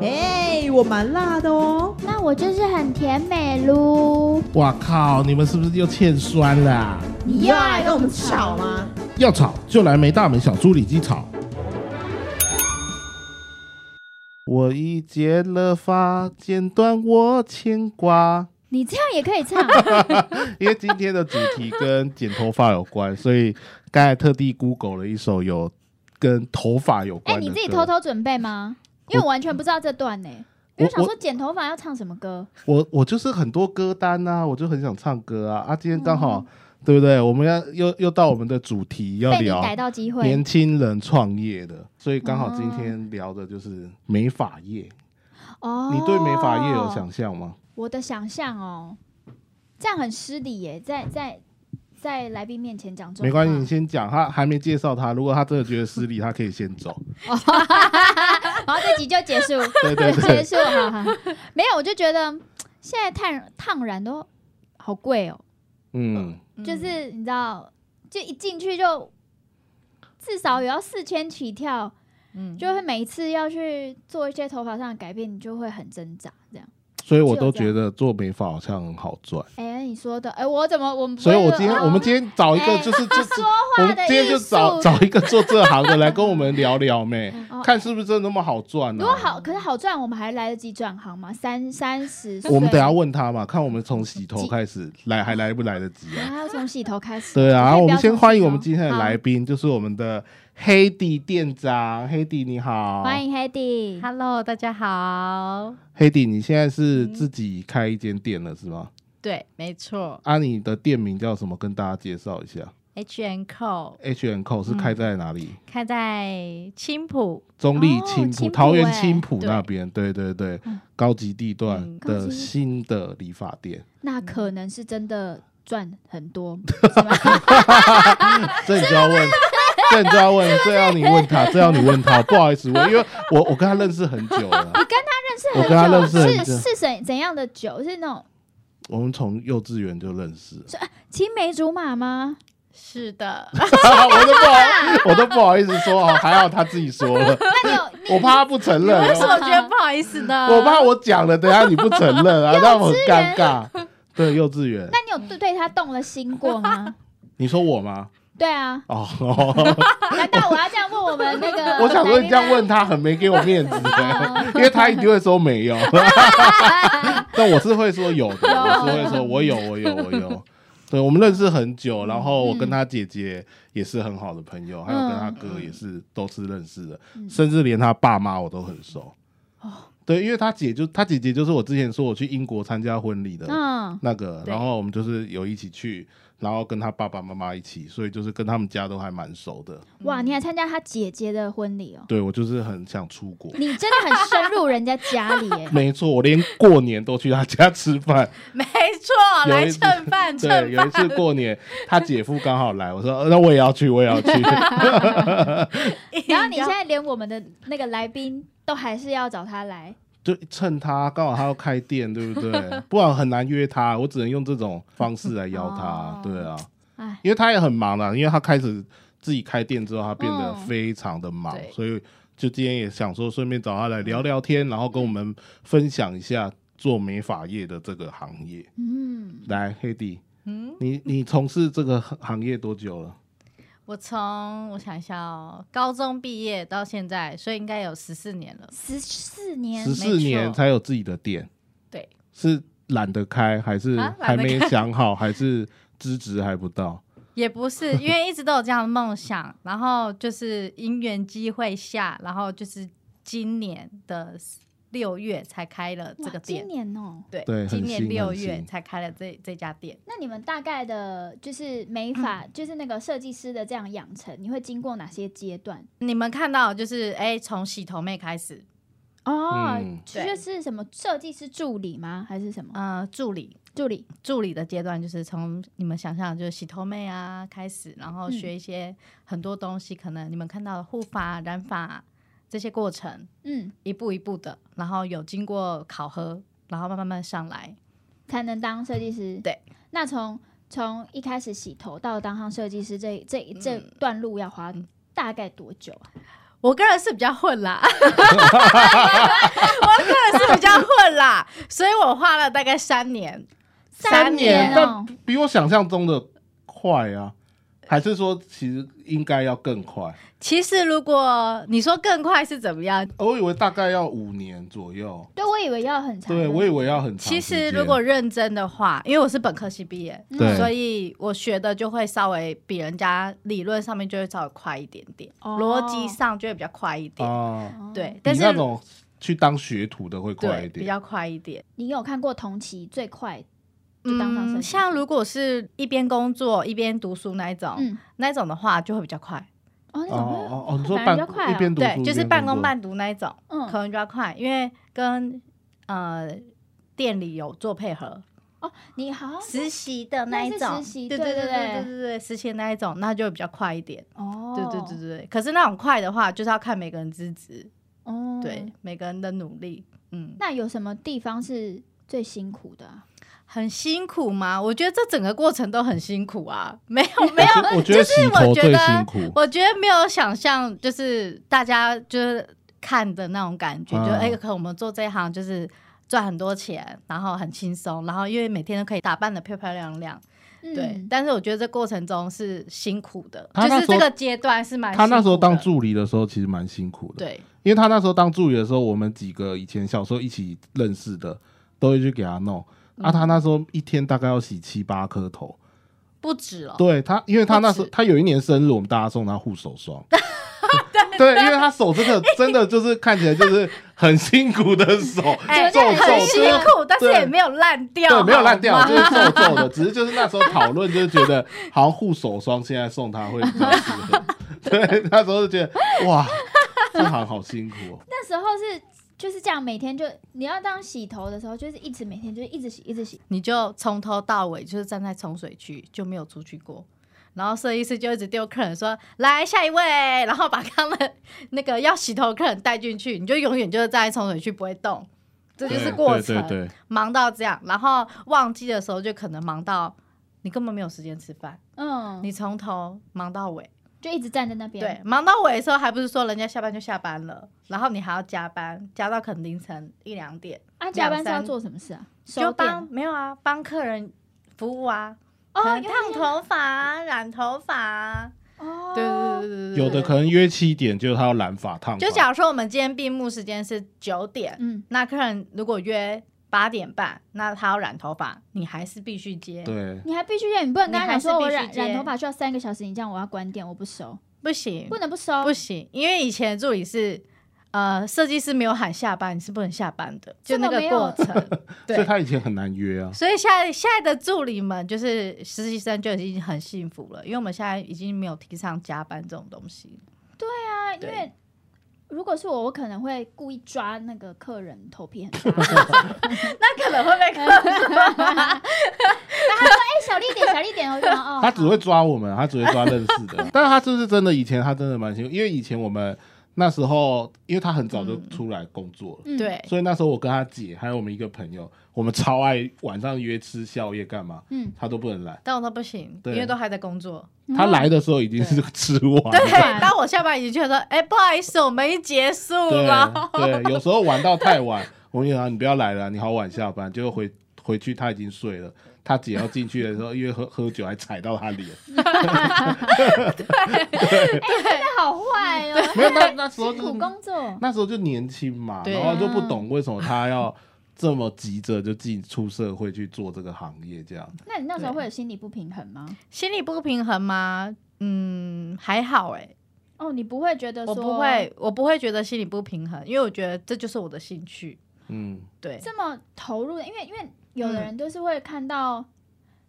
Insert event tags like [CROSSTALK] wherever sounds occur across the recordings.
哎、我蛮辣的哦。那我就是很甜美噜。哇靠！你们是不是又欠酸了啊、你又要来跟我们吵吗？要吵就来梅大门小猪里鸡吵。我已剪了发，剪断我牵挂。你这样也可以唱，[LAUGHS] 因为今天的主题跟剪头发有关，所以刚才特地 Google 了一首有跟头发有哎、关的歌。你自己偷偷准备吗？因为我完全不知道这段呢、因为我想说剪头发要唱什么歌，我我就是很多歌单啊、我就很想唱歌啊啊！今天刚好、嗯对不对？我们要又又到我们的主题要聊被你逮到机会年。轻人创业的，所以刚好今天聊的就是美发业。哦，你对美发业有？想象吗？我的想象哦，这样很失礼耶，在在在来宾面前讲这种没关系，你先讲。他还没介绍他，如果他真的觉得失礼，他可以先走。然后这集就结束，[LAUGHS] 对对结，束，好好。没有，我就觉得现在烫烫染都好贵哦，嗯，就是你知道，就一进去就至少也要四千起跳，嗯就会每一次要去做一些头发上的改变，你就会很挣扎。所以我都觉得做美发好像很好赚。哎、你说的，哎、我怎么我们所以我今天哦。我们今天找一个哎就是这 [LAUGHS] 说我们今天就找找一个做这行的来跟我们聊聊妹，[LAUGHS] 哦看是不是真的那么好赚呢、如果好，可是好赚，我们还来得及转行吗？三三十，我们等下问他嘛，看我们从洗头几？开始来还来不来得及啊？还要从洗头开始。对啊，我们先欢迎我们今天的好来宾，就是我们的黑底店长，黑底你好，欢迎 Hedy。Hello，大家好。黑底，你现在是嗯自己开一间店了是吗？对，没错啊，你的店名叫什么？跟大家介绍一下。，H N Co H N Co 是开在哪里？开在青浦，中立哦青浦，桃园欸青浦那边，对对对嗯，高级地段的新的理发店。那可能是真的赚很多，[LAUGHS] [LAUGHS] 这你就要问，这你就要问，这要你问他，这要你问他。不好意思，我因为我我跟他认识很久了，你跟他认识很我跟他认久，识很久是是怎怎样的久？是那种我们从幼稚园就认识了。青梅竹马吗？是的，[LAUGHS] 我都不好，我都不好意思说哦，还好他自己说了，那你有我怕他不承认，为什么觉得不好意思呢？我怕我讲了，等下你不承认啊，[LAUGHS] 让我很尴尬。对，幼稚园，那你有对对他动了心过吗？你说我吗？对啊，哦，哦 [LAUGHS] 难道我要这样问我们那个？[LAUGHS] 我想说你这样问他很没给我面子。的，[LAUGHS] 因为他一定会说没有，但我是会说有的，我是会说我有，我有，我有。对，我们认识很久，然后我跟他姐姐也是很好的朋友，还有跟他哥也是都是认识的，甚至连他爸妈我都很熟。对，因为他姐就他姐姐就是我之前说我去英国参加婚礼的嗯，那个，对。然后我们就是有一起去，然后跟他爸爸妈妈一起，所以就是跟他们家都还蛮熟的。哇，你还参加他姐姐的婚礼哦？对我就是很想出国。你真的很深入人家家里耶。[LAUGHS] 没错，我连过年都去他家吃饭。[LAUGHS] 没错，来蹭饭，对，蹭有一次过年，他姐夫刚好来，我说呃那我也要去，我也要去。[LAUGHS] 然后你现在连我们的那个来宾都还是要找他来，就趁他刚好他要开店，对不对？[LAUGHS] 不然很难约他，我只能用这种方式来邀他。哦对啊，哎，因为他也很忙啊，因为他开始自己开店之后，他变得嗯非常的忙，对所以就今天也想说，顺便找他来聊聊天，然后跟我们分享一下做美发业的这个行业。嗯，来，黑弟，嗯，你你从事这个行行业多久了？我从我想一下哦，高中毕业到现在，所以应该有十四年了。十四年十四年才有自己的店，对，是懒得开，还是啊还没想好，还是资质还不到？[LAUGHS] 也不是，因为一直都有这样的梦想，然后就是因缘机会下，然后就是今年的六月才开了这个店。今年哦。对，今年六月才开了这这家店。那你们大概的就是美发，就是那个设计师的这样养成，你会经过哪些阶段？你们看到就是哎，从洗头妹开始，哦，就是什么设计师助理吗？还是什么呃，助理助理？助理的阶段，就是从你们想象就是洗头妹啊开始，然后嗯学一些很多东西，可能你们看到的护发、染发这些过程，嗯，一步一步的，然后有经过考核，然后慢慢慢上来。才能当设计师。对，那从从一开始洗头到当上设计师这这这段路要花大概多久啊？[LAUGHS] 我个人是比较混啦，[LAUGHS] 我个人是比较混啦，所以我花了大概三年。三年但哦，比我想象中的快啊，还是说其实应该要更快？其实如果你说更快是怎么样？我以为大概要五年左右，对我以为要很长对，我以为要很长其。实如果认真的话，因为我是本科系毕业，对所以我学的就会稍微比人家理论上面就会稍微快一点点，哦逻辑上就会比较快一点。哦，对，但是那种去当学徒的会快一点。比较快一点。你有看过同期最快就当上设计嗯，像如果是一边工作一边读书那一种，嗯，那一种的话就会比较快。哦，那哦种会哦哦，你说反而半比较快哦一边读书对，就是半工半读那一种，可嗯，能比较快，因为跟呃店里有做配合，哦你好像实习的那一那是种，实习对对对对对对对对，实习的那一种，那就会比较快一点。哦，对对对对对，可是那种快的话，就是要看每个人资质，哦，对。每个人的努力，嗯，那有什么地方是最辛苦的啊？很辛苦吗？我觉得这整个过程都很辛苦啊，没 [LAUGHS] 有没有，我觉得洗我头最觉得辛苦。我觉得没有想象，就是大家就是看的那种感觉，嗯就哎，可能我们做这一行就是赚很多钱，然后很轻松，然后因为每天都可以打扮的漂漂亮亮，对。嗯但是我觉得这过程中是辛苦的，就是这个阶段是蛮他那时候当助理的时候，其实蛮辛苦的。对因为他那时候当助理的时候，我们几个以前小时候一起认识的，都会去给他弄。嗯啊，他那时候一天大概要洗七八颗头。不止哦，对他，因为他那时候他有一年生日，我们大家送他护手霜。[LAUGHS] 对，因为他手真的 [LAUGHS] 真的就是看起来就是很辛苦的手，哎，[LAUGHS] 皱皱很辛。苦，但是也没有烂掉，对，没有烂掉，就是皱皱的，只是就是那时候讨论，就是觉得好像护手霜现在送他会比较适合。对，那时候就觉得哇，这行好辛苦哦。那时候是就是这样，每天就你要当洗头的时候，就是一直每天就是一直洗，一直洗。你就从头到尾就是站在冲水区，就没有出去过。然后设计师就一直丢客人说：“来下一位。”然后把他们 [LAUGHS] 那个要洗头的客人带进去，你就永远就是站在冲水区不会动，这就是对过程。对对对，忙到这样，然后旺季的时候就可能忙到你根本没有时间吃饭，嗯，你从头忙到尾。就一直站在那边。对，，忙到尾的时候还不是说人家下班就下班了，然后你还要加班，加到可能凌晨一两点，啊，加班是要做什么事啊？就收帮没有啊，帮客人服务啊，哦烫头发啊、染头发啊，哦，对对对对对，有的可能约七点，就是他要染发烫。就假如说我们今天闭幕时间是九点，嗯，那客人如果约八点半，那他要染头发，你还是必须接，对，你还必须接，你不能跟他讲说我染染头发需要三个小时，你这样我要关店，我不收，不行不能不收，不行，因为以前助理是。呃，设计师没有喊下班，你是不能下班的，就那个过程。[LAUGHS] 所以对，他以前很难约啊。所以现在现在的助理们就是实习生就已经很幸福了，因为我们现在已经没有提倡加班这种东西。对啊，因为如果是我，我可能会故意抓那个客人头皮很大，[LAUGHS] 那可能会被客人抓。他说哎，小力点，小力点，我就哦，他只会抓我们，他只会抓认识的。但是他就是真的，以前他真的蛮辛苦，因为以前我们那时候，因为他很早就出来工作了，嗯，对，所以那时候我跟他姐还有我们一个朋友，我们超爱晚上约吃宵夜干嘛，嗯，他都不能来。但我都不行，对因为都还在工作。他来的时候已经是吃完了对。，当我下班已经觉得，哎、不好意思，我们已经结束了。对对，有时候玩到太晚，我跟你讲，你不要来了，你好晚下班，结果回回去他已经睡了。他姐要进去的时候，因为喝喝酒还踩到他脸，好坏哦，没有那那时候辛苦工作，那时候就年轻嘛，然后就不懂为什么他要这么急着就进出社会去做这个行业，这样。那你那时候会有心理不平衡吗？心理不平衡吗？嗯，还好哎、哦，你不会觉得说我不会，我不会觉得心理不平衡，因为我觉得这就是我的兴趣。嗯，对，这么投入，因为因为有的人都是会看到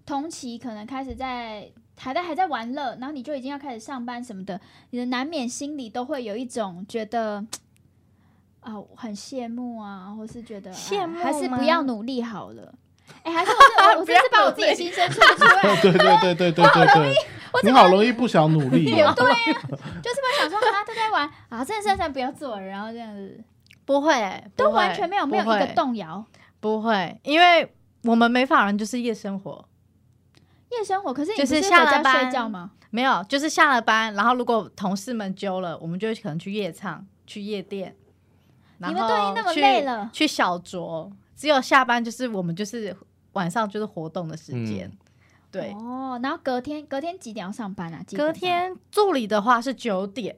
同期可能开始在还在还在玩乐，然后你就已经要开始上班什么的，你的难免心里都会有一种觉得啊、我很羡慕啊，或是觉得羡慕哎还是不要努力好了。哎、还是我 [LAUGHS] 是我是把我自己的心声说出来，对对对对对对对，你好容易不想努力 [LAUGHS] 哦。就是会想说啊，都在玩啊，这件事情不要做了，然后这样子不会、欸，都完全没有没有一个动摇。不会，因为我们美法人就是夜生活。夜生活，可是你就是下了班睡觉吗？没有，就是下了班，然后如果同事们揪了，我们就可能去夜唱、去夜店。你们都已经那么然后去累了去小酌，只有下班就是我们就是晚上就是活动的时间。嗯对，哦，然后隔天隔天几点要上班啊？隔天助理的话是九点，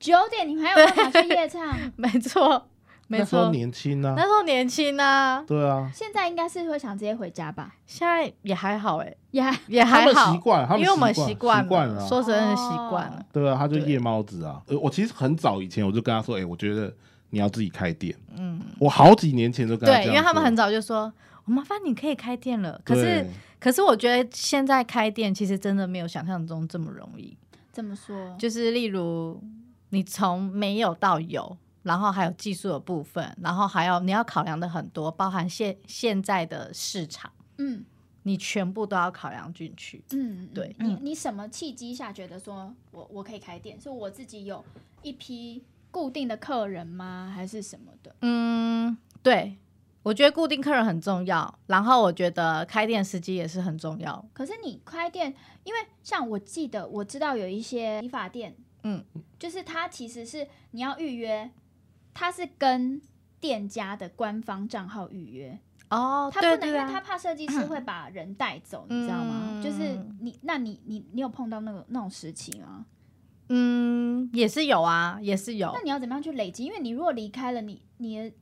九点，你们还有办法去夜唱？[LAUGHS] 没错，没那时候错。年轻啊那，时候年轻啊，对啊，现在应该是会想直接回家吧？现在也还好哎、也还也他们还好习，惯，因为我们习习惯惯了啊，说真的习惯了。对啊，他就夜猫子啊。呃，我其实很早以前我就跟他说，哎，我觉得你要自己开店。嗯，我好几年前就跟他对，因为他们很早就说，我麻烦你可以开店了。可是可是我觉得现在开店其实真的没有想象中这么容易。怎么说？就是例如你从没有到有，然后还有技术的部分，然后还有你要考量的很多，包含现现在的市场，嗯你全部都要考量进去。嗯，对你嗯你什么契机下觉得说我我可以开店？是我自己有一批固定的客人吗？还是什么的？嗯，对，我觉得固定客人很重要，然后我觉得开店时机也是很重要。可是你开店，因为像我记得我知道有一些理发店，嗯，就是它其实是你要预约，它是跟店家的官方账号预约，哦，他不能，对对因为他啊，怕设计师会把人带走，你知道吗？嗯就是你，那你你你有碰到那个那种时期吗？嗯，也是有啊，也是有那。你要怎么样去累积？因为你如果离开了，你你的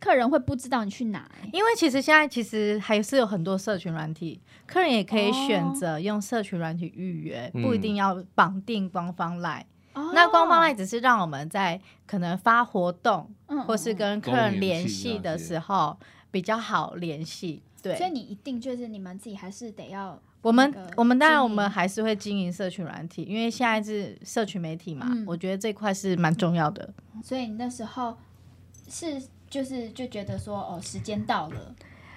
客人会不知道你去哪、欸。因为其实现在其实还是有很多社群软体，客人也可以选哦择用社群软体预约，嗯不一定要绑定官方 line。哦。那官方 line 只是让我们在可能发活动嗯或是嗯跟客人联系的时候比较好联系。对。所以，你一定就是你们自己还是得要我们我们当然我们还是会经营社群软体，因为现在是社群媒体嘛，嗯。我觉得这块是蛮重要的。所以你那时候是就是就觉得说哦，时间到了，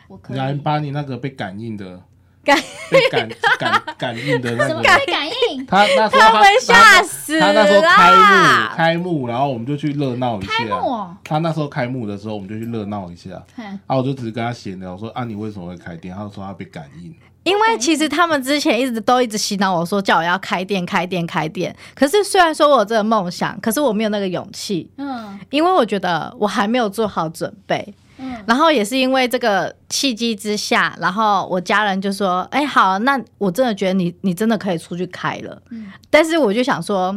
我可以来把你那个被感应的感被感感感应的那个，什么被感应？他那时候他他们吓死他那时候开幕！开幕，然后我们就去热闹一下。开幕哦，他那时候开幕的时候，我们就去热闹一下。哼啊，我就只是跟他闲聊，说啊，你为什么会开店？他就说他被感应。因为其实他们之前一直都一直洗脑我说叫我要开店开店开店，可是虽然说我有这个梦想，可是我没有那个勇气，嗯因为我觉得我还没有做好准备。嗯然后也是因为这个契机之下，然后我家人就说：“哎、好，那我真的觉得你你真的可以出去开了。嗯但是我就想说，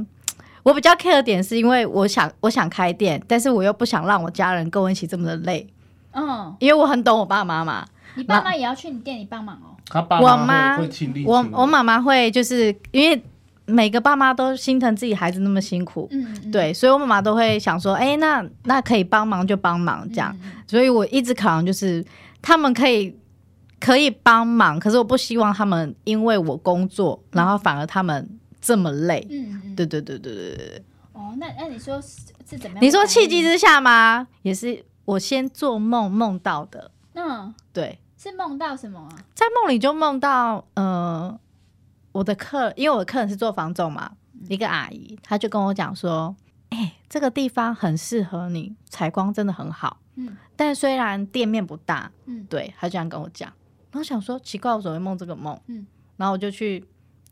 我比较 care 的点是因为我想我想开店，但是我又不想让我家人跟我一起这么的累，嗯，因为我很懂我爸妈嘛。你爸妈也要去你店里帮忙哦。他爸我妈我我妈妈会就是因为每个爸妈都心疼自己孩子那么辛苦，嗯，嗯，对，所以我妈妈都会想说，哎、那那可以帮忙就帮忙这样。嗯嗯所以我一直考量就是他们可以可以帮忙，可是我不希望他们因为我工作，然后反而他们这么累。嗯嗯，对对对对对对对。哦，那那你说是是怎么样？你说契机，之下吗？也是我先做梦梦到的。嗯，对，是梦到什么啊？在梦里就梦到，呃，我的客，因为我的客人是做房仲嘛，一个阿姨，她就跟我讲说，哎、这个地方很适合你，采光真的很好，嗯。但虽然店面不大，嗯。对，她这样跟我讲，然后想说奇怪，我怎么会梦这个梦？嗯，然后我就去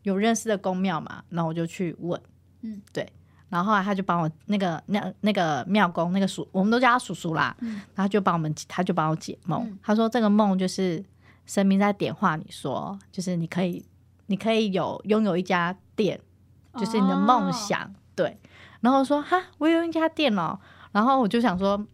有认识的公庙嘛，然后我就去问，嗯，对，然后后来他就帮我那个那那个庙公那个叔，我们都叫他叔叔啦，嗯。然后就帮我们他就帮我解梦，嗯。他说这个梦就是神明在点化你说，就是你可以你可以有拥有一家店，就是你的梦哦。想，对。然后我说哈，我有一家店哦，然后我就想说，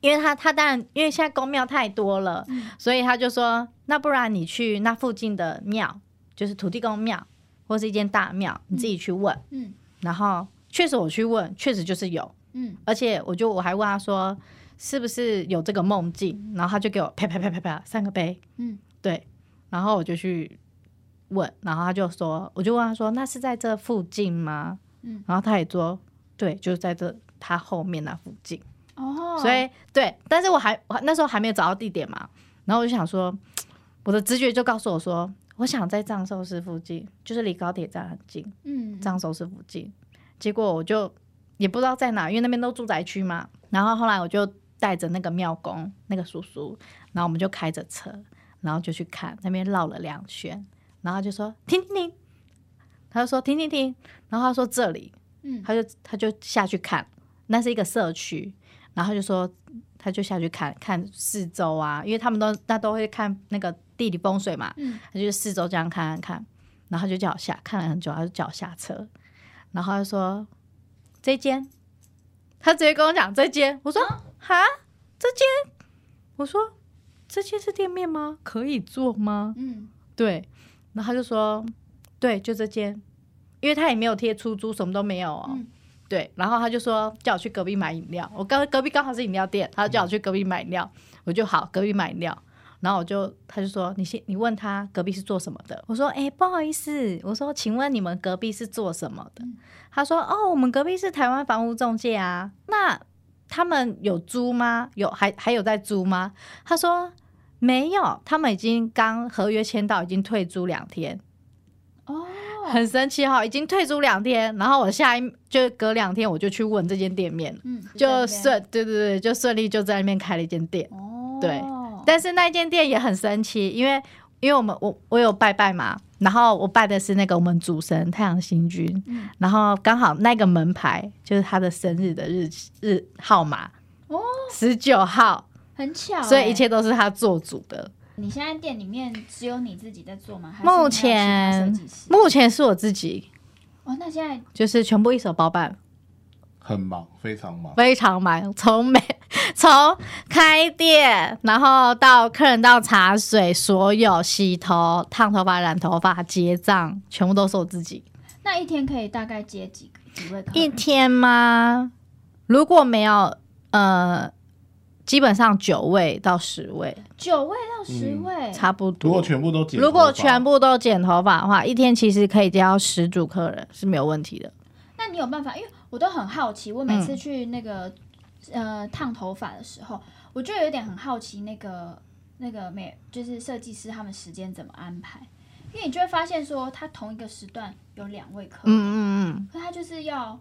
因为他他当然因为现在公庙太多了，嗯所以他就说，那不然你去那附近的庙，就是土地公庙或是一间大庙，你自己去问。嗯。然后确实我去问，确实就是有，嗯。而且我就我还问他说是不是有这个梦境，然后他就给我啪啪啪啪啪三个杯，嗯。对，然后我就去问，然后他就说，我就问他说那是在这附近吗？嗯，然后他也说对，就是在这他后面那附近。哦，所以对，但是我还我那时候还没有找到地点嘛，然后我就想说，[TSK] 我的直觉就告诉我说，我想在藏寿司附近，就是离高铁站很近，嗯藏寿司附近。结果我就也不知道在哪，因为那边都住宅区嘛。然后后来我就带着那个庙公那个叔叔，然后我们就开着车，然后就去看那边绕了两圈，然后就说停停停，他就说停停停，然后他说这里，嗯。他就他就下去看，那是一个社区，然后就说他就下去看看四周啊，因为他们都那都会看那个地理风水嘛，嗯。他就四周这样看看看，然后他就叫我下看了很久，他就叫我下车，然后他就说这间，他直接跟我讲这间，我说哈？这间，我说这间是店面吗？可以做吗？嗯。对，然后他就说，对，就这间，因为他也没有贴出租，什么都没有哦。嗯对，然后他就说叫我去隔壁买饮料，我刚隔壁刚好是饮料店，他就叫我去隔壁买饮料，我就好隔壁买饮料，然后我就他就说你先你问他隔壁是做什么的，我说哎、不好意思，我说请问你们隔壁是做什么的？他说哦我们隔壁是台湾房屋中介啊，那他们有租吗？有还还有在租吗？他说没有，他们已经刚合约签到，已经退租两天，哦，很神奇哈、已经退租两天。然后我下一就隔两天我就去问这间店面，嗯，就顺对对对，就顺利就在那边开了一间店。哦，对。但是那间店也很神奇，因为因为我们我我有拜拜嘛，然后我拜的是那个我们主神太阳星君，嗯。然后刚好那个门牌就是他的生日的日期日号码。哦，十九号，很巧欸，所以一切都是他做主的。你现在店里面只有你自己在做吗？目前目前是我自己，哦，那现在就是全部一手包办，很忙，非常忙。非常忙，从每 [LAUGHS] 从开店，然后到客人到茶水，所有洗头、烫头发、染头发、结账，全部都是我自己。那一天可以大概接几个几位客人？一天吗？如果没有呃，基本上九位到十位，九位到十位，差不多。如果全部都剪，如果全，部都剪头发的话，一天其实可以接到十组客人是没有问题的。那你有办法？因为我都很好奇，我每嗯次去那个、呃烫头发的时候，我就有点很好奇那个那个美就是设计师他们时间怎么安排，因为你就会发现说，他同一个时段有两位客人，嗯嗯可他就是要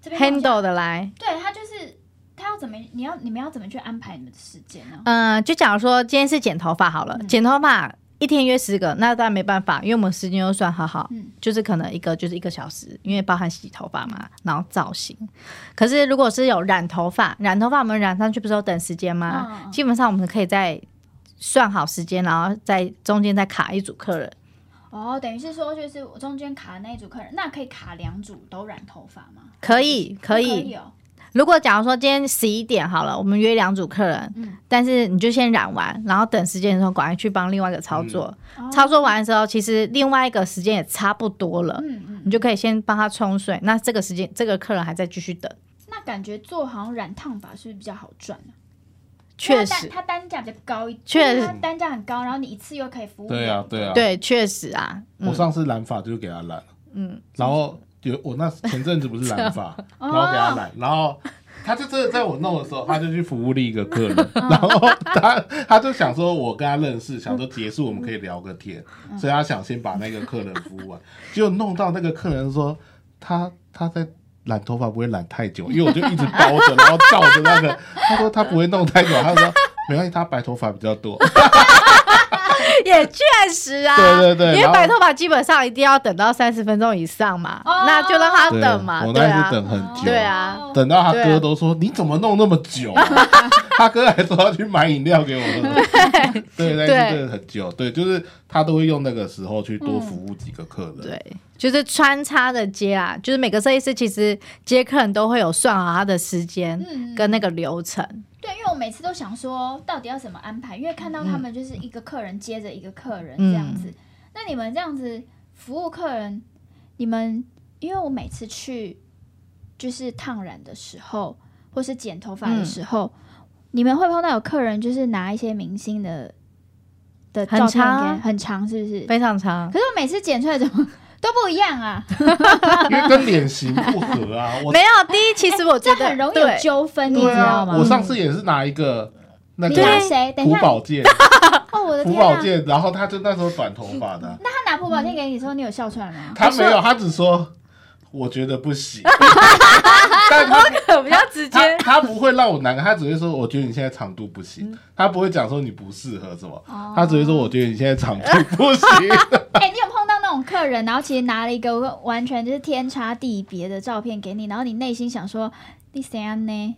这嗯边，handle 的来。对他就是他要怎么你要你们要怎么去安排你们的时间呢？嗯、就假如说今天是剪头发好了，嗯剪头发一天约十个，那当然没办法，因为我们时间又算好好，嗯就是可能一个就是一个小时，因为包含洗头发嘛，然后造型。可是如果是有染头发，染头发我们染上去不是有等时间吗？嗯基本上我们可以在算好时间，然后在中间再卡一组客人。哦，等于是说就是我中间卡的那一组客人，那可以卡两组都染头发吗？可以，可可以。哦。如果假如说今天十一点好了，我们约两组客人，嗯。但是你就先染完，然后等时间的时候赶快去帮另外一个操作。哦。操作完的时候，其实另外一个时间也差不多了，嗯嗯，你就可以先帮他冲水。那这个时间，这个客人还在继续等，那感觉做好像染烫发是不是比较好赚啊？确实，它单价比较高一点，确实。它单价很高，然后你一次又可以服务对啊对啊。对，确实啊，我上次染发就是给他染，嗯，然后有我那前阵子不是染发，[LAUGHS] 哦然后给他染，然后他就真的在我弄的时候，他就去服务另一个客人，嗯 [LAUGHS] 然后他他就想说我跟他认识，想说结束我们可以聊个天，嗯所以他想先把那个客人服务完，结果弄到那个客人说他他在。染头发不会染太久，因为我就一直包着，然后照着那个。他说他不会弄太久，他说没关系，他白头发比较多。[LAUGHS] [LAUGHS] 也确实啊，对对对因为白头发基本上一定要等到三十分钟以上嘛，哦。那就让他等嘛，我那对啊。是，等很久，对啊。哦等到他哥都说、你怎么弄那么久、啊？[LAUGHS] [LAUGHS] [LAUGHS] 他哥还说要去买饮料给我喝。[LAUGHS] 对，那对是真的很久。对，就是他都会用那个时候去多服务几个客人。对，就是穿插的接啊，就是每个设计师其实接客人都会有算好他的时间嗯跟那个流程，对，因为我每次都想说，到底要怎么安排？因为看到他们就是一个客人接着一个客人嗯这样子。那你们这样子服务客人，你们因为我每次去就是烫染的时候，或是剪头发的时候，你们会碰到有客人就是拿一些明星的的很照片长给，很长，是不是？非常长可。是我每次剪出来怎么都不一样啊？因为跟脸型不合啊。[LAUGHS] 我没有，第一，其实我觉得这很容易有对纠纷，你知道，吗？我上次也是拿一个那你拿个谁？等一下，朴宝剑，[LAUGHS] 哦，我的朴天啊！宝剑，然后他就那时候短头发的，那他拿朴宝剑给你的时候，你有笑出来吗？他没有，他只说我觉得不行。[LAUGHS] [LAUGHS] 但他比较直接。他他不会让我难过，他只会说我觉得你现在长度不行，他不会讲说你不适合什么，哦他只会说我觉得你现在长度不行。[LAUGHS] 哎、你有碰到那种客人，然后其实拿了一个完全就是天差地别的照片给你，然后你内心想说你怎样呢？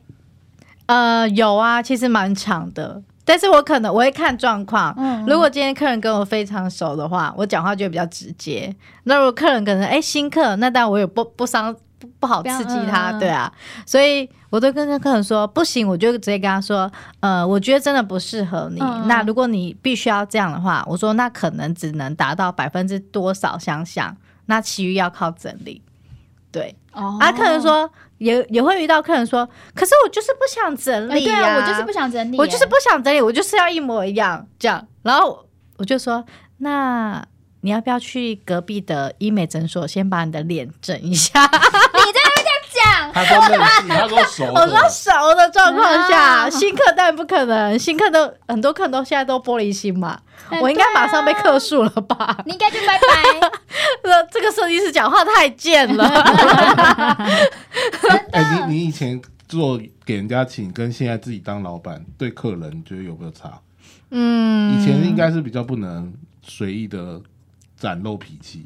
呃，有啊，其实蛮长的，但是我可能我会看状况。嗯如果今天客人跟我非常熟的话，我讲话就会比较直接。那如果客人可能哎、新客，那当然我也不不伤不不好刺激他，对啊，所以我都跟客人说不行，我就直接跟他说，呃，我觉得真的不适合你。那如果你必须要这样的话，我说那可能只能达到百分之多少相像，那其余要靠整理。对，哦。啊，客人说也也会遇到客人说，可是我就是不想整哎、理呀、对啊，我就是不想整理、我就是哎不想整理，我就是要一模一样。这样。然后我就说，那你要不要去隔壁的医美诊所先把你的脸整一下？[LAUGHS] 讲，他说认识，他说熟我说，熟的状况下，啊新客当然不可能，新客都很多客人都现在都玻璃心嘛，哎我应该马上被克数了吧？你应该就拜拜。说 [LAUGHS] 这个设计师讲话太贱了。[LAUGHS] 哎、你你以前做给人家请，跟现在自己当老板对客人，你觉得有没有差？嗯，以前应该是比较不能随意的展露脾气，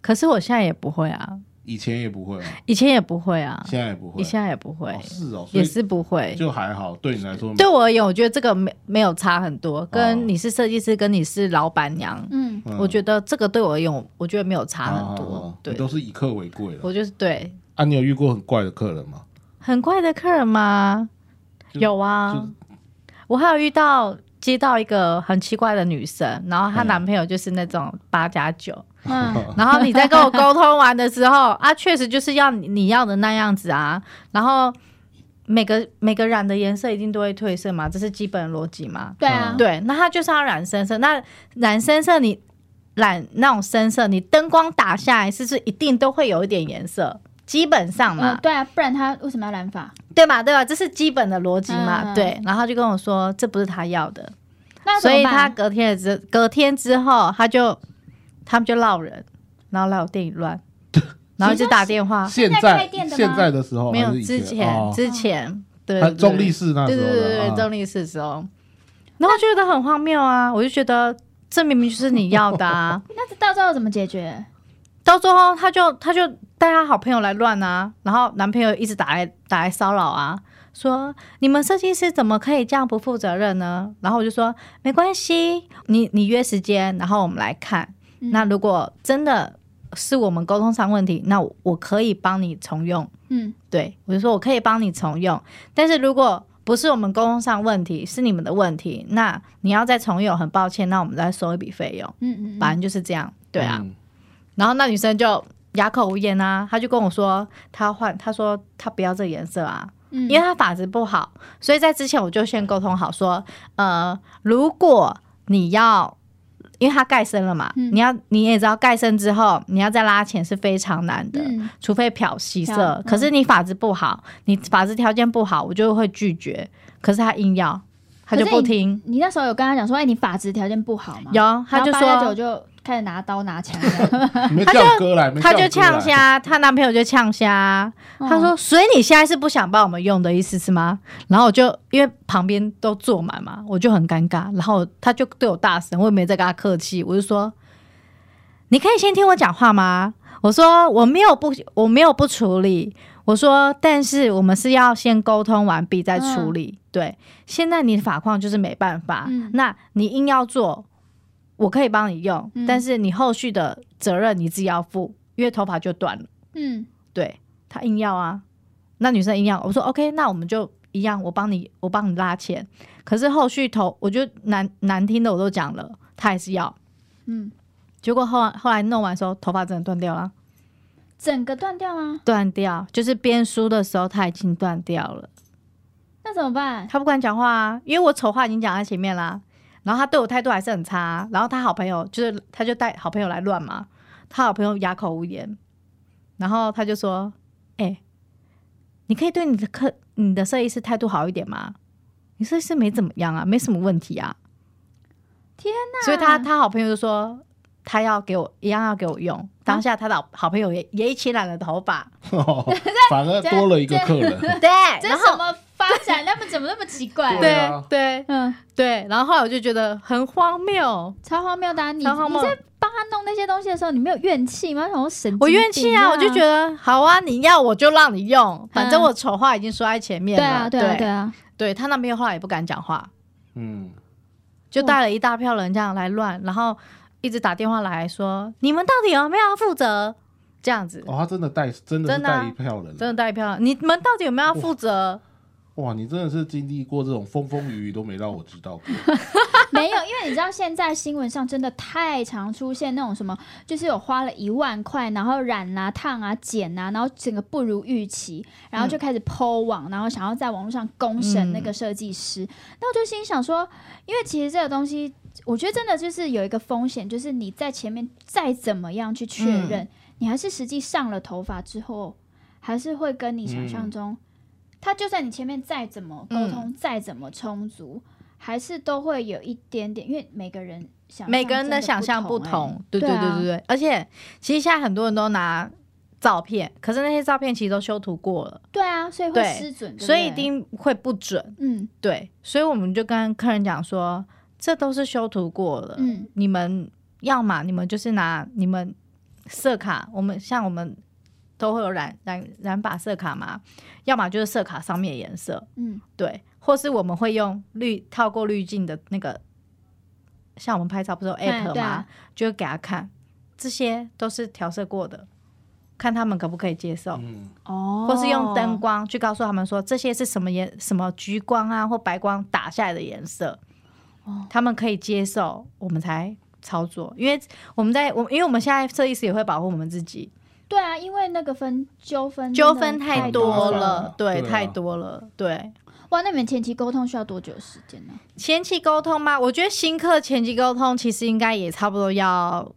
可是我现在也不会啊，以前也不会啊，以前也不会啊，现在也不会。你，现在也不会。哦，是哦，所也是不会。就还好，对你来说对我而言，我觉得这个没没有差很多，哦。跟你是设计师，跟你是老板娘，嗯，嗯。我觉得这个对我而言，我我觉得没有差很多。哦对。你，都是以客为贵了。我就是对。啊，你有遇过很怪的客人吗？很怪的客人吗？有啊，我还有遇到接到一个很奇怪的女生，然后她嗯男朋友就是那种八加九，嗯，[LAUGHS] 然后你在跟我沟通完的时候啊，确实就是要你你要的那样子啊，然后每个每个染的颜色一定都会褪色嘛，这是基本逻辑嘛。对啊，嗯对，那他就是要染深色。那染深色，你染那种深色，你灯光打下来，是不是一定都会有一点颜色？基本上嘛，嗯，对啊，不然他为什么要染发？对吧？对吧？这是基本的逻辑嘛。嗯对，然后他就跟我说，这不是他要的，那所以他隔天的之隔天之后，他就他们就闹人，然后来我店里乱，[LAUGHS] 然后就打电话，现在开在店的现在的时候没有之前哦之前对对他中立市那对时候对对对，中立市的时候，然后觉得很荒谬啊，我就觉得这明明就是你要的啊。[LAUGHS] 那这到最后怎么解决？到最后，他就他就带他好朋友来乱啊，然后男朋友一直打来打来骚扰啊，说你们设计师怎么可以这样不负责任呢？然后我就说没关系，你你约时间，然后我们来看。嗯那如果真的是我们沟通上问题，那我我可以帮你重用。嗯对我就说我可以帮你重用，但是如果不是我们沟通上问题，是你们的问题，那你要再重用，很抱歉，那我们再收一笔费用。嗯嗯，反正就是这样，对啊。嗯然后那女生就哑口无言啊，他就跟我说他要换，他说他不要这个颜色啊，嗯因为他发质不好，所以在之前我就先沟通好说，呃，如果你要。因为他盖身了嘛，嗯你要你也知道盖身之后，你要再拉钱是非常难的，嗯除非漂洗色。嗯可是你发质不好，你发质条件不好，我就会拒绝。可是他硬要，他就不听。你那时候有跟他讲说，哎，你发质条件不好吗？有，他就说，就开始拿刀拿枪的，[LAUGHS] 你没叫哥来，没她就叫哥来呛虾，她男朋友就呛虾。嗯他说：“所以你现在是不想帮我们用的意思是吗？”然后我就因为旁边都坐满嘛，我就很尴尬。然后他就对我大声，我也没再跟他客气，我就说：“你可以先听我讲话吗？”我说：“我没有不，我没有不处理。”我说：“但是我们是要先沟通完毕再处理。对，现在你的法况就是没办法，嗯那你硬要做，我可以帮你用，嗯但是你后续的责任你自己要负，因为头发就断了。”嗯对他硬要啊，那女生硬要，我说 OK，那我们就一样，我帮你，我帮你拉钱。可是后续头，我就难难听的我都讲了，他还是要。嗯，结果后来后来弄完的时候，头发真的断掉了，整个断掉吗？断掉，就是编书的时候他已经断掉了。那怎么办？他不敢讲话啊，因为我丑话已经讲在前面啦。然后他对我态度还是很差啊、然后他好朋友就是他就带好朋友来乱嘛，他好朋友哑口无言，然后他就说：“哎、你可以对你的客、你的设计师态度好一点吗？你设计师没怎么样啊，没什么问题啊。”天哪！所以他他好朋友就说，他要给我一样要给我用。当下他的好朋友也也一起染了头发，[LAUGHS] 反而多了一个客人。[LAUGHS] 对，这然后发展？他们怎么那么奇怪？对对啊对嗯，对，然后后来我就觉得很荒谬，超荒谬的、啊！你超荒谬你在帮他弄那些东西的时候，你没有怨气吗？想说神经病，我怨气啊，我就觉得得好啊，你要我就让你用，反正嗯我丑话已经说在前面了。对啊，对啊，对对啊，对他那边后来也不敢讲话，嗯，就带了一大票人这样来乱，然后一直打电话来说你们到底有没有要负责？这样子，哦，他真的带，真的是真的啊带一票人。真的带一票，你们到底有没有要负责？哇，你真的是经历过这种风风雨雨都没让我知道过。[LAUGHS] 没有，因为你知道现在新闻上真的太常出现那种什么，就是有花了一万块，然后染啊、烫啊、剪啊，然后整个不如预期，然后就开始抛网，然后想要在网络上公审那个设计师。那我就心想说，因为其实这个东西，我觉得真的就是有一个风险，就是你在前面再怎么样去确认，你还是实际上了头发之后，还是会跟你想象中，他就算你前面再怎么沟通，再怎么充足。还是都会有一点点，因为每个人想象每个人的想象不同，对对对啊对对对，而且其实现在很多人都拿照片，可是那些照片其实都修图过了，对啊，所以会失准，所以一定会不准。嗯。对，所以我们就跟客人讲说，这都是修图过了，嗯。你们要么你们就是拿你们色卡，我们像我们都会有染染染发色卡嘛，要么就是色卡上面的颜色，嗯。对，或是我们会用滤套过滤镜的那个，像我们拍照不是有哎 app 吗？啊。就会给他看，这些都是调色过的，看他们可不可以接受。嗯，哦，或是用灯光去告诉他们说这些是什么颜什么橘光啊或白光打下来的颜色，哦。他们可以接受，我们才操作。因为我们在我因为我们现在设计师也会保护我们自己，对啊，因为那个分纠纷纠纷太多了了，对，太多了，对。哇，那你们前期沟通需要多久的时间呢？前期沟通吗？我觉得新客前期沟通其实应该也差不多要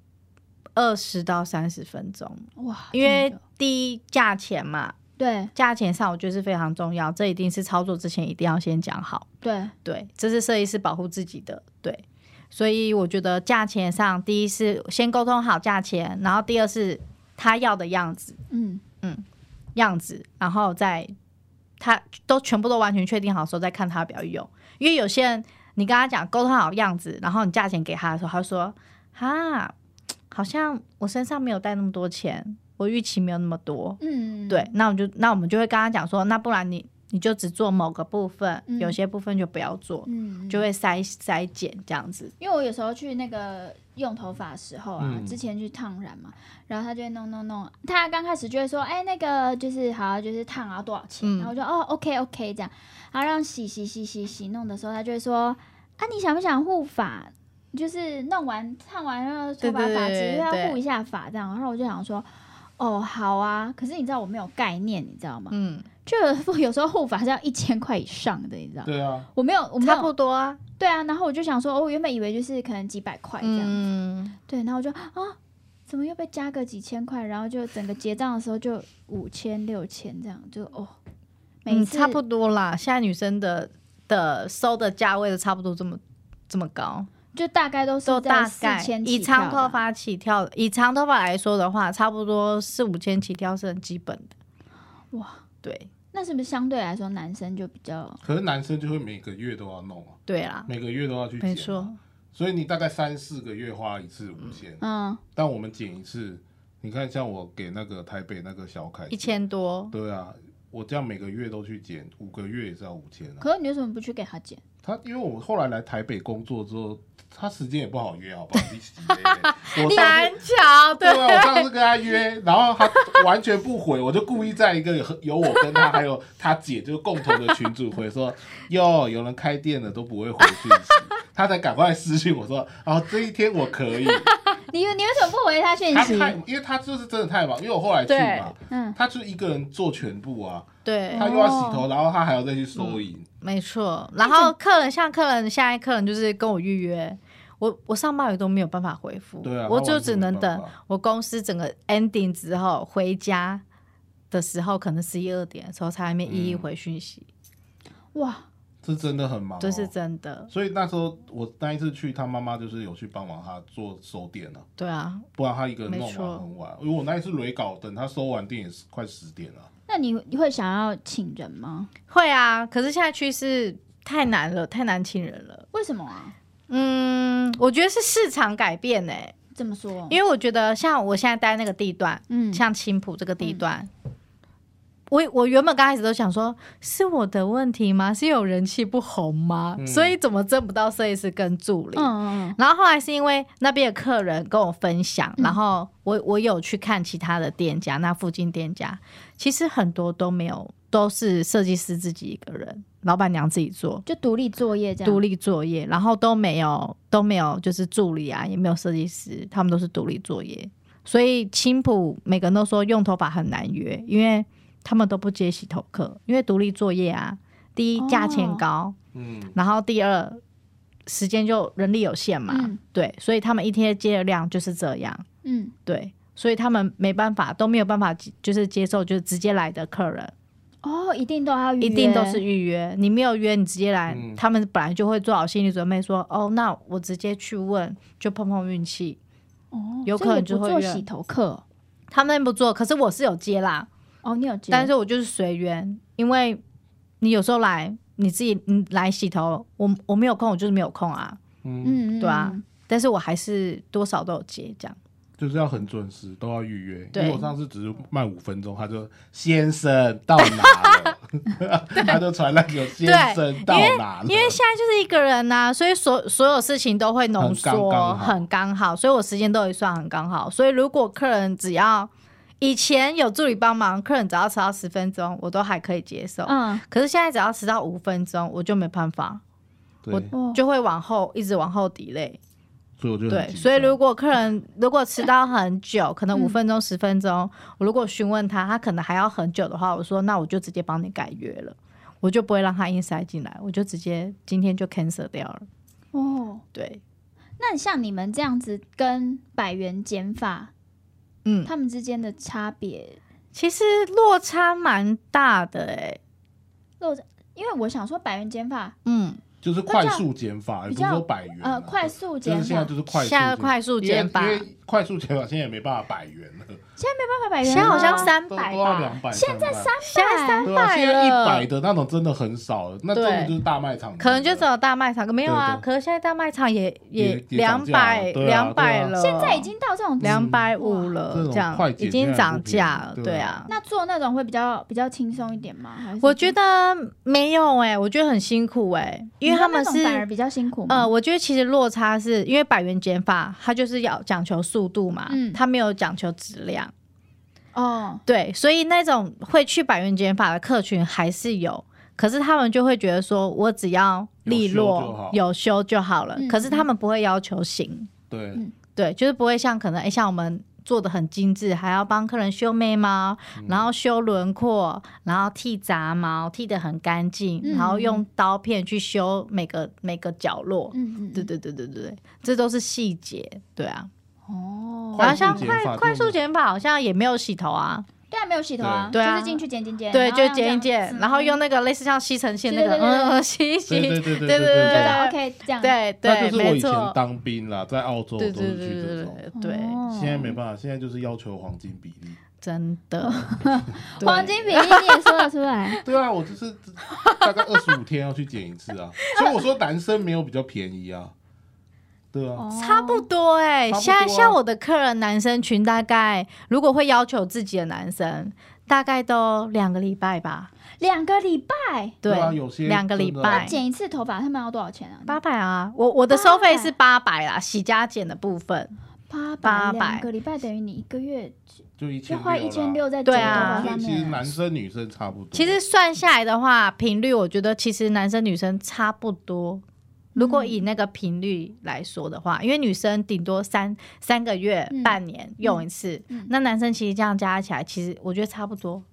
二十到三十分钟，哇，因为第一价钱嘛，对价钱上我觉得是非常重要，这一定是操作之前一定要先讲好。对对，这是设计师保护自己的，对，所以我觉得价钱上，第一是先沟通好价钱，然后第二是他要的样子，嗯嗯样子，然后再他都全部都完全确定好的时候，再看他要不要用。因为有些人你跟他讲沟通好样子，然后你价钱给他的时候，他就说哈，好像我身上没有带那么多钱，我预期没有那么多。嗯，对，那我们就那我们就会跟他讲说，那不然你你就只做某个部分，嗯。有些部分就不要做，嗯，就会筛筛减这样子。因为我有时候去那个用头发的时候啊，嗯。之前去烫染嘛，然后他就会弄弄弄，他刚开始就会说，哎、那个就是好，就是烫啊多少钱，嗯。然后我就哦，OK OK 这样，然后让洗洗洗洗洗弄的时候，他就会说，啊，你想不想护发？就是弄完烫完然后头发发质要护一下发这样，然后我就想说，哦，好啊，可是你知道我没有概念，你知道吗？嗯，就有有时候护发是要一千块以上的，你知道？对啊，我没有，我没差不，多啊。对啊，然后我就想说，哦，我原本以为就是可能几百块这样子，嗯，对，然后我就啊，怎么又被加个几千块？然后就整个结账的时候就五千六千这样，就哦，每次、嗯差不多啦。现在女生的的收的价位都差不多这么这么高，就大概都是大在四概千以长头发起跳，以长头发来说的话，差不多四五千起跳是很基本的。哇，对那是不是相对来说男生就比较可是男生就会每个月都要弄啊，对啦，每个月都要去剪、没错，所以你大概三四个月花一次五千、嗯但我们剪一次，你看像我给那个台北那个小凯一，千多，对啊，我这样每个月都去剪，五个月也是要五千啊。可是你为什么不去给他剪？他因为我后来来台北工作之后，他时间也不好约，好不好？你洗嘞我上难次巧，对啊，我上次跟他约，然后他完全不回，我就故意在一个有有我跟他还有他姐就是共同的群主回说，哟，有人开店了都不会回讯息，他才赶快私信我说，哦，这一天我可以。[LAUGHS] 你 [LAUGHS] 你为什么不回他讯息？他太，因为他就是真的太忙，因为我后来去嘛，嗯，他就一个人做全部啊，对，他又要洗头，然后他还要再去收银。没错。然后客人像客人，下一客人就是跟我预约。我我上班也都没有办法回复，对啊我就全只能等法我公司整个 ending 之后回家的时候，可能十一二点的时候才还没一一嗯回讯息。哇，是真的很忙、哦，这是真的。所以那时候我那一次去，他妈妈就是有去帮忙他做收店了、对啊，不然他一个人弄完很晚。因为我那一次雷稿，等他收完店也是快十点了。那你你会想要请人吗？会啊。可是现在趋势太难了，太难请人了。为什么啊？嗯，我觉得是市场改变呢、这么说？因为我觉得像我现在待那个地段，嗯，像青浦这个地段，我我原本刚开始都想说，是我的问题吗？是有人气不红吗？嗯所以怎么挣不到设计师跟助理？嗯嗯然后后来是因为那边的客人跟我分享，嗯然后我我有去看其他的店家，那附近店家其实很多都没有，都是设计师自己一个人，老板娘自己做。就独立作业这样。独立作业，然后都没有都没有就是助理啊，也没有设计师，他们都是独立作业。所以青浦每个人都说用头发很难约，因为他们都不接洗头客，因为独立作业啊，第一哦价钱高，嗯，然后第二时间就人力有限嘛，嗯。对，所以他们一天接的量就是这样，嗯，对，所以他们没办法都没有办法就是接受就是直接来的客人，哦，一定都要预约，一定都是预约，你没有约你直接来，嗯。他们本来就会做好心理准备说，哦，那我直接去问就碰碰运气，哦，有可能就会做洗头客。他们不做，可是我是有接啦，哦，你有接，但是我就是随缘，因为你有时候来你自己你来洗头，我我没有空，我就是没有空啊，嗯，对啊嗯但是我还是多少都有接这样。就是要很准时，都要预约。因对为我上次只是慢五分钟，他就先生到哪了，[LAUGHS] [LAUGHS] 他就传那个先生到哪了，因为现在就是一个人呐、所以所所有事情都会浓很刚缩，很刚好，所以我时间都会算很刚好。所以如果客人只要以前有助理帮忙，客人只要迟到十分钟，我都还可以接受。嗯，可是现在只要迟到五分钟，我就没办法，对，哦，就会往后一直往后 delay。所以我就对，所以如果客人 [LAUGHS] 如果迟到很久，可能五嗯分钟、十分钟，我如果询问他，他可能还要很久的话，我说那我就直接帮你改约了，我就不会让他硬塞进来，我就直接今天就 cancel 掉了。哦，对，那像你们这样子跟百元剪发，嗯，他们之间的差别，其实落差蛮大的哎、落差，因为我想说百元减法，嗯，就是快速减法，也不是说百元啊，呃，快速剪就是现在，就是快速现在减快速减法。快速减法现在也没办法百元了，办法百元现在好像三百吧都要两，百，现在300现在三百啊，百现在一百了。的那种真的很少了，那真的就是大卖场，可能就只有大卖场，可没有啊。可是现在大卖场也也也两百两百了，现在已经到这种两百五了，这样已经涨价了，对啊。那做那种会比较比较轻松一点吗？还是我觉得没有哎、我觉得很辛苦哎、因为他们你说那种反而是比较辛苦吗？呃，我觉得其实落差是因为百元减法，它就是要讲求速度嘛，嗯它没有讲求质量，哦，对，所以那种会去百元减法的客群还是有，可是他们就会觉得说我只要利有修就落有修就好了，嗯可是他们不会要求型，对嗯对，就是不会像可能哎、像我们。做的很精致，还要帮客人修眉毛，嗯然后修轮廓，然后剃杂毛，剃得很干净，嗯然后用刀片去修每个每个角落。嗯嗯，对对对对对对，这都是细节，对啊。哦，快然后像快快速就剪法好像也没有洗头啊，对啊，没有洗头啊，对。对啊。就是进去剪剪剪，对，就剪一剪，嗯然后用那个类似像吸尘器那个，对对对对。嗯，[LAUGHS] 吸一吸，对对对对对对就对是 OK 这样，对对，那就是我以前，当兵啦，在澳洲对都是对对对去这种，对现在没办法，现在就是要求黄金比例。真的，[LAUGHS] 黄金比例你也说得出来，[LAUGHS] 对啊，我就是大概二十五天要去剪一次啊，所以我说男生没有比较便宜啊，对啊，哦差不多哎、像像我的客人男生群，大概如果会要求自己的男生，大概都两个礼拜吧，两个礼拜，对啊有些两个礼拜。剪一次头发他们要多少钱啊？八百啊，我我的收费是八百啦，洗加剪的部分。八八百两个礼拜等于你一个月就一千要花一千六在剪头对啊其实，男生女生差不多。其实算下来的话，频率我觉得其实男生女生差不多。如果以那个频率来说的话，因为女生顶多三三个月、嗯半年用一次，嗯那男生其实这样加起来，其实我觉得差不多。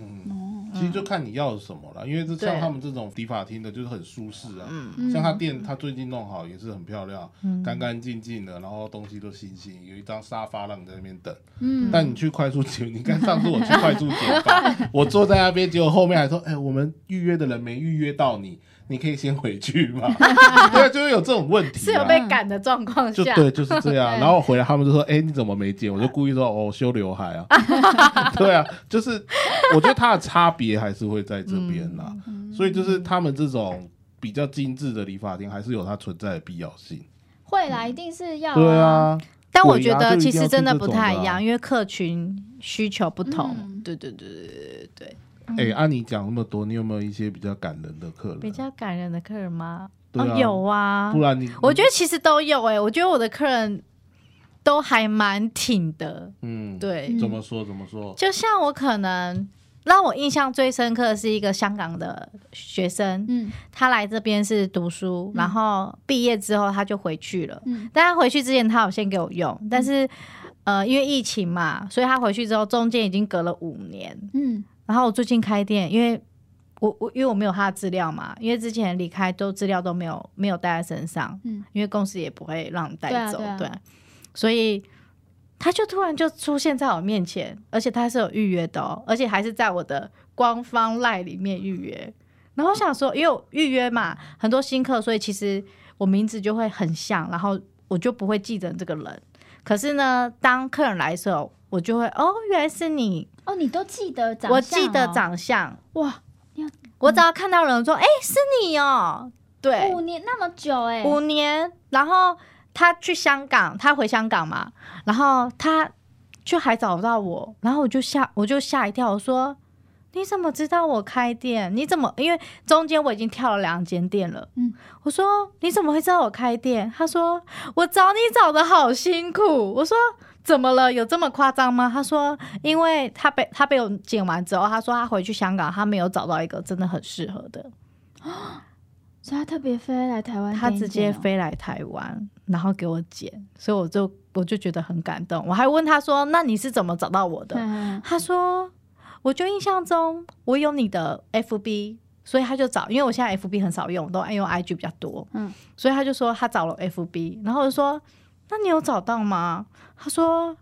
嗯，哦，其实就看你要什么了，因为这像他们这种迪法厅的，就是很舒适啊。嗯像他店，他最近弄好也是很漂亮，干干净净的，然后东西都新新，有一张沙发让你在那边等。嗯，但你去快速剪，你看上次我去快速剪发，[LAUGHS] 我坐在那边，结果后面还说：“哎、我们预约的人没预约到你，你可以先回去嘛。[LAUGHS] ”对啊，就会有这种问题、啊。是有被赶的状况下，就对，就是这样。然后回来他们就说：“哎、你怎么没剪？”我就故意说：“哦，修刘海啊。[LAUGHS] ”对啊，就是我觉得它的差别还是会在这边啦。所以就是他们这种比较精致的理发店，还是有它存在的必要性。会啦，一定是要对，啊，但我觉得其实真的不太一样，因为客群需求不同。嗯对对对对对对哎、对，按、你讲那么多，你有没有一些比较感人的客人？比较感人的客人吗？对啊哦，有啊不。然你我觉得其实都有哎、我觉得我的客人都还蛮挺的。嗯，对，怎么说怎么说？就像我可能让我印象最深刻的是一个香港的学生，嗯他来这边是读书，然后毕业之后他就回去了。嗯但他回去之前，他有先给我用，但是呃，因为疫情嘛，所以他回去之后中间已经隔了五年。嗯然后我最近开店，因为我我因为我没有他的资料嘛，因为之前离开都资料都没有没有带在身上，嗯因为公司也不会让你带走，对啊对啊所以他就突然就出现在我面前，而且他是有预约的哦，而且还是在我的官方赖里面预约。然后我想说，因为我预约嘛，很多新客，所以其实我名字就会很像，然后我就不会记得这个人。可是呢，当客人来的时候，我就会哦，原来是你，哦，你都记得长相哦，我记得长相，哇，我只要看到人说，哎、是你哦，对，五年那么久哎，五年，然后他去香港，他回香港嘛，然后他就还找不到我，然后我就吓我就吓一跳，我说你怎么知道我开店？你怎么？因为中间我已经跳了两间店了，嗯，我说你怎么会知道我开店？他说我找你找的好辛苦，我说。怎么了？有这么夸张吗？他说，因为他被他被我剪完之后，他说他回去香港，他没有找到一个真的很适合的，[GASPS] 所以他特别飞来台湾，他直接，飞来台湾，然后给我剪，所以我就我就觉得很感动。我还问他说：“那你是怎么找到我的？”嗯他说：“我就印象中我有你的 FB，所以他就找，因为我现在 FB 很少用，我都爱用 IG 比较多，嗯所以他就说他找了 FB，然后我就说：那你有找到吗？他说。”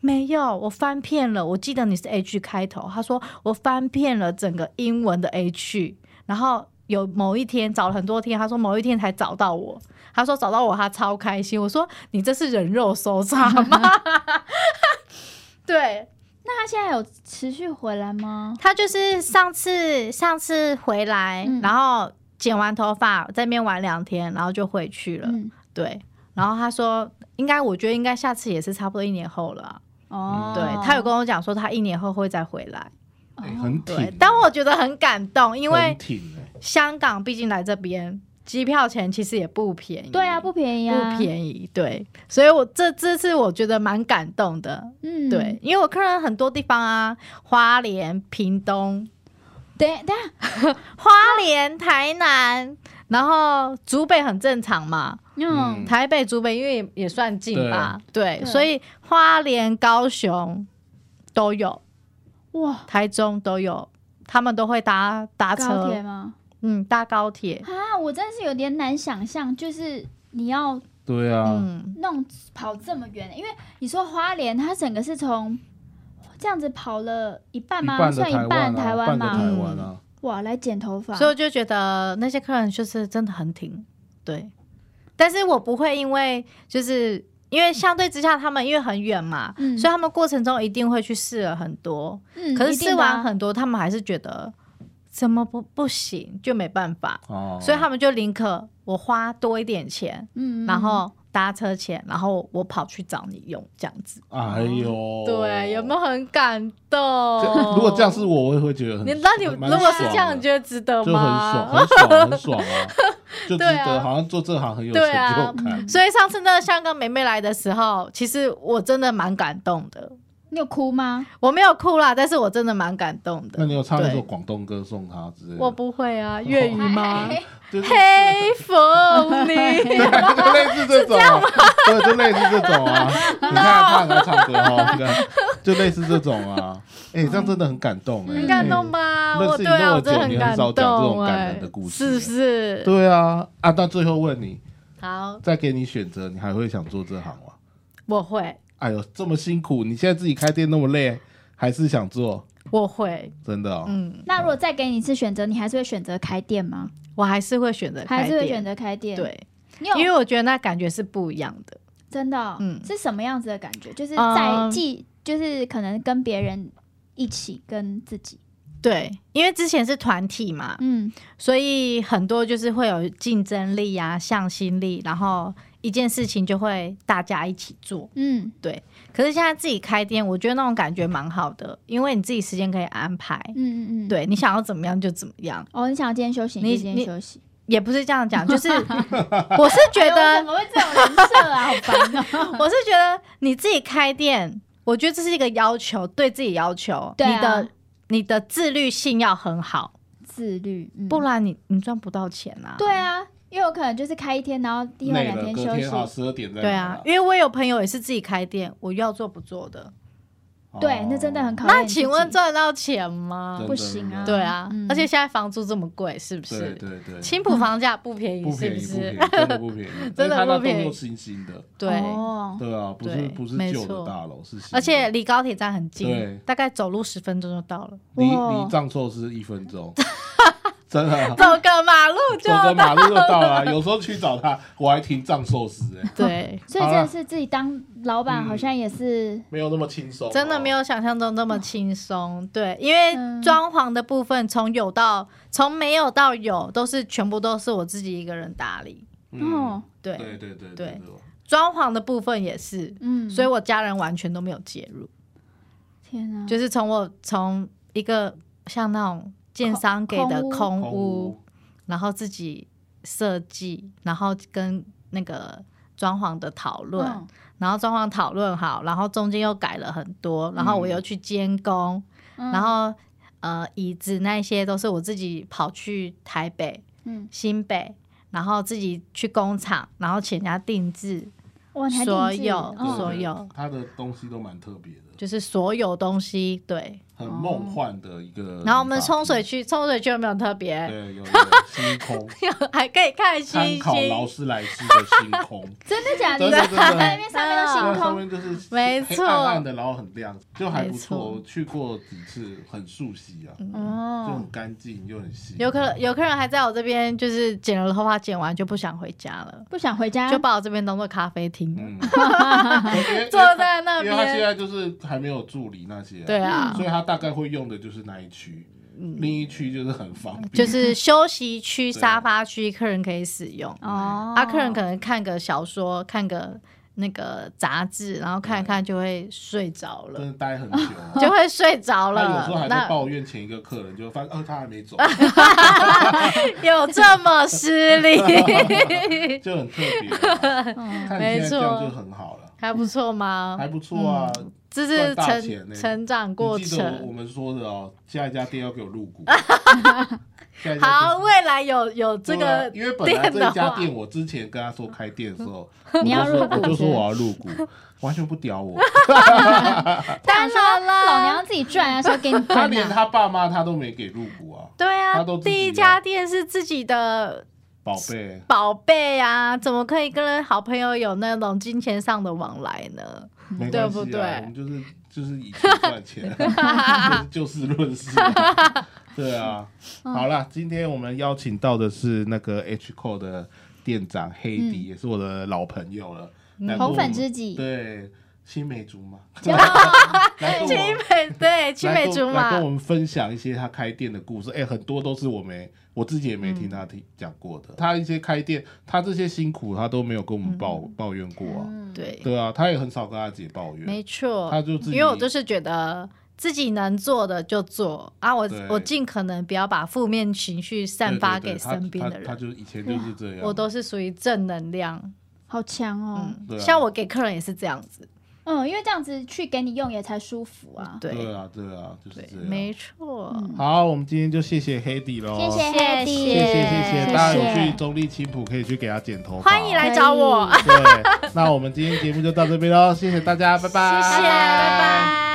没有，我翻遍了。我记得你是 H 开头。他说我翻遍了整个英文的 H，然后有某一天找了很多天，他说某一天才找到我。他说找到我，他超开心。我说你这是人肉搜查吗？[LAUGHS] 对那他现在有持续回来吗？他就是上次上次回来，嗯然后剪完头发在那边玩两天，然后就回去了。嗯，对，然后他说应该，我觉得应该下次也是差不多一年后了。啊、哦，对他有跟我讲说，他一年后会再回来。哎很挺但我觉得很感动，因为香港毕竟来这边，机票钱其实也不便宜。对啊，不便宜啊，不便宜，对，所以我这这次我觉得蛮感动的，嗯，对，，因为我客人很多地方啊，花莲、屏东、等等下，花莲、台南，然后竹北很正常嘛，嗯，台北、竹北因为也也算近吧，对，对所以花莲、高雄都有，哇，台中都有，他们都会搭搭高铁车，吗？嗯，搭高铁，啊，我真的是有点难想象，就是你要对啊，嗯，弄跑这么远，因为你说花莲，它整个是从这样子跑了一半吗？一半的算一半台湾吗？半台湾啊，哇，来剪头发，所以我就觉得那些客人就是真的很挺，对，但是我不会因为就是。因为相对之下，他们因为很远嘛，嗯所以他们过程中一定会去试了很多。嗯，可是试完很多，他们还是觉得怎么不不行，就没办法，哦，所以他们就宁可我花多一点钱，嗯，嗯然后搭车钱，然后我跑去找你用这样子。哎呦，对，有没有很感动？如果这样是我，我也会觉得很。你那你如果是爽这样，你觉得值得吗就很爽，很爽，很爽啊，[LAUGHS] 就值得，好像做这行很有成就感。所以上次那个香港妹妹来的时候，其实我真的蛮感动的。你有哭吗？我没有哭啦，但是我真的蛮感动的。那你有唱一首对广东歌送他之类的？我不会啊，粤语吗？哎 [LAUGHS] 就是黑凤梨。[LAUGHS] 对，就类似这种，对，就类似这种啊。[LAUGHS] 你看他很爱唱歌哦，你看，就类似这种啊，哎，这样真的很感动哎，很感动吧？认识你我对啊，那么久我真的很感你很少讲这种感人的故事是不是？对啊，啊，那最后问你，好，再给你选择，你还会想做这行吗？我会，哎呦，这么辛苦，你现在自己开店那么累，还是想做？我会，真的哦，嗯，那如果再给你一次选择，你还是会选择开店吗？我还是会选择开店，还是会选择开店？，对，你有因为我觉得那感觉是不一样的。真的哦、嗯。是什么样子的感觉？就是嗯。在既就是可能跟别人一起，跟自己，对，因为之前是团体嘛，嗯。所以很多就是会有竞争力啊、向心力，然后一件事情就会大家一起做。嗯对可是现在自己开店，我觉得那种感觉蛮好的，因为你自己时间可以安排，嗯嗯嗯，。对你想要怎么样就怎么样，哦，你想要今天休息，你今天休息。也不是这样讲，就是 [LAUGHS] 我是觉哎怎得，么会这种人设啊？好烦哦。[LAUGHS] 我是觉得你自己开店，我觉得这是一个要求，对自己要求，对啊你的你的自律性要很好，自律，嗯不然你你赚不到钱啊。对啊，因为有可能就是开一天，然后另外累了，两天休隔天好息。十二点再对啊，因为我有朋友也是自己开店，我要做不做的。对，那真的很考验那。请问赚得到钱吗？不行啊。对啊，嗯。而且现在房租这么贵，是不是？对对，青浦房价不便宜，不是不便宜不便宜，是？真的不便宜，[LAUGHS] 真的因为它那不便宜栋又新新的，对，啊，不是对不是旧的没错。大楼，是而且离高铁站很对。近，大概走路十分钟就到了，离哇。离藏寿司一分钟，[LAUGHS] 真的。啊。走个马路就走个马路就到了啊，有时候去找他，我还停藏寿司哎，对，[LAUGHS] 所以真的是自己当老板，嗯好像也是没有那么轻松。哦，真的没有想象中那么轻松。对，因为嗯装潢的部分从有到从没有到有，都是全部都是我自己一个人打理。嗯。哦，对，对对对。对对，装潢的部分也是，嗯，所以我家人完全都没有介入。天啊，就是从我从一个像那种建商给的空屋，然后自己设计，然后跟那个装潢的讨论，嗯。然后装潢讨论好，然后中间又改了很多，然后我又去监工，嗯。然后呃椅子那些都是我自己跑去台北、嗯，新北，然后自己去工厂，然后请人家定制，所有哦。所有。他的东西都蛮特别的，就是所有东西对。很梦幻的一个。然后我们冲水，区，冲水区有没有特别？对，有有星空，[LAUGHS] 还可以看星星。考劳。斯莱斯的星空，[LAUGHS] 真的假的？真的真的。那边上面都对星空，上面就是黑没错。暗暗的，然后很亮，就还不没错。去过几次，很熟悉啊，就哦很，干净又很细。有客有客人还在我这边，就是剪了头发，剪完就不想回家了，不想回家，就把我这边当做咖啡厅，嗯，[LAUGHS] 因为坐在那因为他现边。在就是还没有助理那些、对啊。所以他大概会用的就是那一区，另一区就是很方便，[LAUGHS] 就是休息区、沙发区，客人可以使用。哦，啊，客人可能看个小说，看个那个杂志，然后看一看就会睡着了，真的待很久。[LAUGHS] 就会睡着他有时候了。还在那抱怨前一个客人，就发现哦他还没走，[LAUGHS] 有这么失礼？就很特别没错就很好了，还不错吗？还不错啊。这是成成长过程记得我程。们说的哦，下一家店要给我入股。[LAUGHS] 好，未来有有这个因为本来这家店，我之前跟他说开店的时候，[LAUGHS] 你要入股我就说我要入股，完全不屌我。[LAUGHS] 当然了，老娘自己赚啊，说给你他？连他爸妈他都没给入股啊，对啊他都，第一家店是自己的宝贝。宝贝啊，怎么可以跟好朋友有那种金钱上的往来呢？没对不对关系啊，我们就是就是以钱赚钱，[LAUGHS] 就事论事啊。对啊，好了，今天我们邀请到的是那个 H Co 的店长黑迪，也是我的老朋友了，红粉知己，对青梅竹马，[LAUGHS] 对青梅竹马来跟，我们分享一些他开店的故事。哎、很多都是我没我自己也没听他听讲过的。他一些开店，他这些辛苦，他都没有跟我们抱、抱怨过啊。对，对啊，他也很少跟他姐抱怨。没错，他就自己因为我就是觉得。自己能做的就做啊！我我尽可能不要把负面情绪散发给身边的人他人，就以前就是这样。我都是属于正能量。好强哦。嗯，对啊像我给客人也是这样子，嗯，因为这样子去给你用也才舒服啊。对。对啊，对啊，就是对这，样。没错。好，我们今天就谢谢黑底喽，谢谢谢。黑底，谢谢谢谢，大家有去中立青浦可以去给他剪头发，欢迎来找我，对，那我们今天节目就到这边喽，谢谢大家，拜拜，谢谢，拜拜。